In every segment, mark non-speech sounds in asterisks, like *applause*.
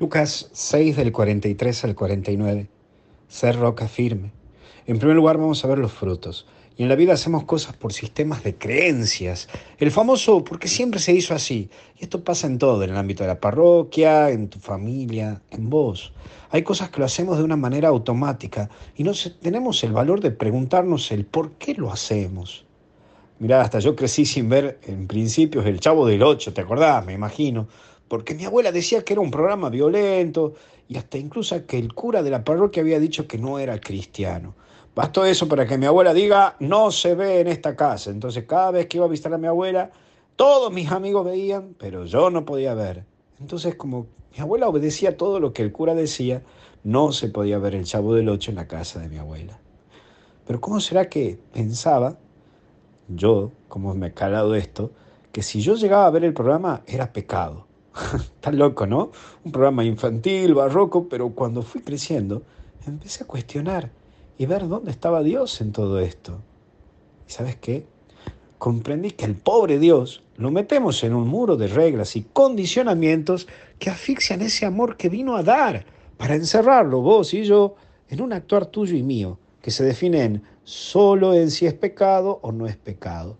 Lucas 6 del 43 al 49. Ser roca firme. En primer lugar vamos a ver los frutos. Y en la vida hacemos cosas por sistemas de creencias. El famoso porque siempre se hizo así. Y esto pasa en todo, en el ámbito de la parroquia, en tu familia, en vos. Hay cosas que lo hacemos de una manera automática y no tenemos el valor de preguntarnos el por qué lo hacemos. Mirá, hasta yo crecí sin ver en principios el Chavo del Ocho, ¿te acordás? Me imagino porque mi abuela decía que era un programa violento y hasta incluso que el cura de la parroquia había dicho que no era cristiano. Bastó eso para que mi abuela diga, no se ve en esta casa. Entonces cada vez que iba a visitar a mi abuela, todos mis amigos veían, pero yo no podía ver. Entonces como mi abuela obedecía todo lo que el cura decía, no se podía ver el chavo del ocho en la casa de mi abuela. Pero ¿cómo será que pensaba, yo, como me ha calado esto, que si yo llegaba a ver el programa era pecado? *laughs* Está loco, ¿no? Un programa infantil, barroco, pero cuando fui creciendo, empecé a cuestionar y ver dónde estaba Dios en todo esto. ¿Y sabes qué? Comprendí que el pobre Dios lo metemos en un muro de reglas y condicionamientos que asfixian ese amor que vino a dar para encerrarlo vos y yo en un actuar tuyo y mío, que se define en solo en si es pecado o no es pecado.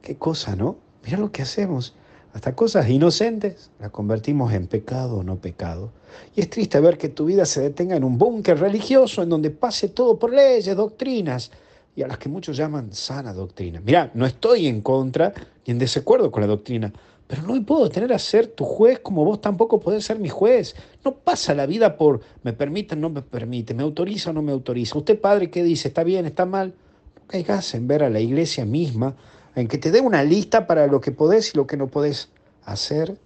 Qué cosa, ¿no? Mira lo que hacemos. Hasta cosas inocentes las convertimos en pecado o no pecado. Y es triste ver que tu vida se detenga en un búnker religioso en donde pase todo por leyes, doctrinas, y a las que muchos llaman sana doctrina. Mira, no estoy en contra ni en desacuerdo con la doctrina, pero no puedo tener a ser tu juez como vos tampoco podés ser mi juez. No pasa la vida por me permite o no me permite, me autoriza o no me autoriza. Usted, padre, ¿qué dice? ¿Está bien? ¿Está mal? No caigas en ver a la iglesia misma en que te dé una lista para lo que podés y lo que no podés hacer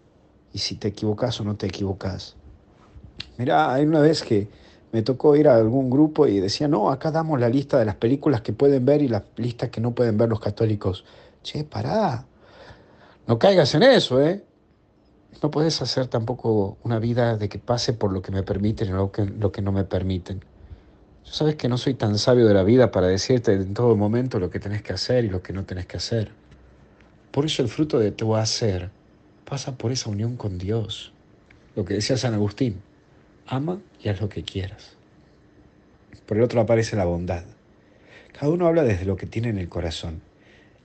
y si te equivocas o no te equivocas. Mira, hay una vez que me tocó ir a algún grupo y decía, no, acá damos la lista de las películas que pueden ver y las listas que no pueden ver los católicos. Che, pará, no caigas en eso, ¿eh? No puedes hacer tampoco una vida de que pase por lo que me permiten y lo que, lo que no me permiten. Tú sabes que no soy tan sabio de la vida para decirte en todo momento lo que tenés que hacer y lo que no tenés que hacer. Por eso el fruto de tu hacer pasa por esa unión con Dios. Lo que decía San Agustín, ama y haz lo que quieras. Por el otro aparece la bondad. Cada uno habla desde lo que tiene en el corazón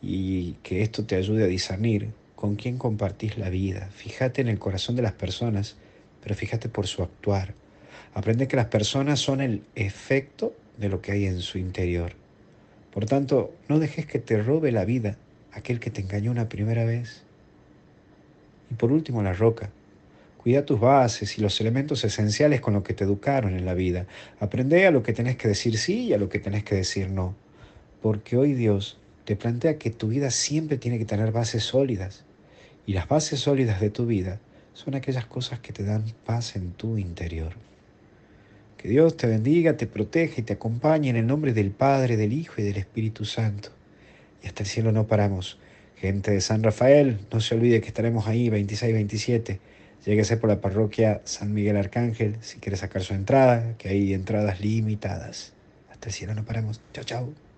y que esto te ayude a discernir con quién compartís la vida. Fíjate en el corazón de las personas, pero fíjate por su actuar Aprende que las personas son el efecto de lo que hay en su interior. Por tanto, no dejes que te robe la vida aquel que te engañó una primera vez. Y por último, la roca. Cuida tus bases y los elementos esenciales con los que te educaron en la vida. Aprende a lo que tenés que decir sí y a lo que tenés que decir no. Porque hoy Dios te plantea que tu vida siempre tiene que tener bases sólidas. Y las bases sólidas de tu vida son aquellas cosas que te dan paz en tu interior. Que Dios te bendiga, te proteja y te acompañe en el nombre del Padre, del Hijo y del Espíritu Santo. Y hasta el cielo no paramos. Gente de San Rafael, no se olvide que estaremos ahí 26-27. Lléguese por la parroquia San Miguel Arcángel si quiere sacar su entrada, que hay entradas limitadas. Hasta el cielo no paramos. Chao, chao.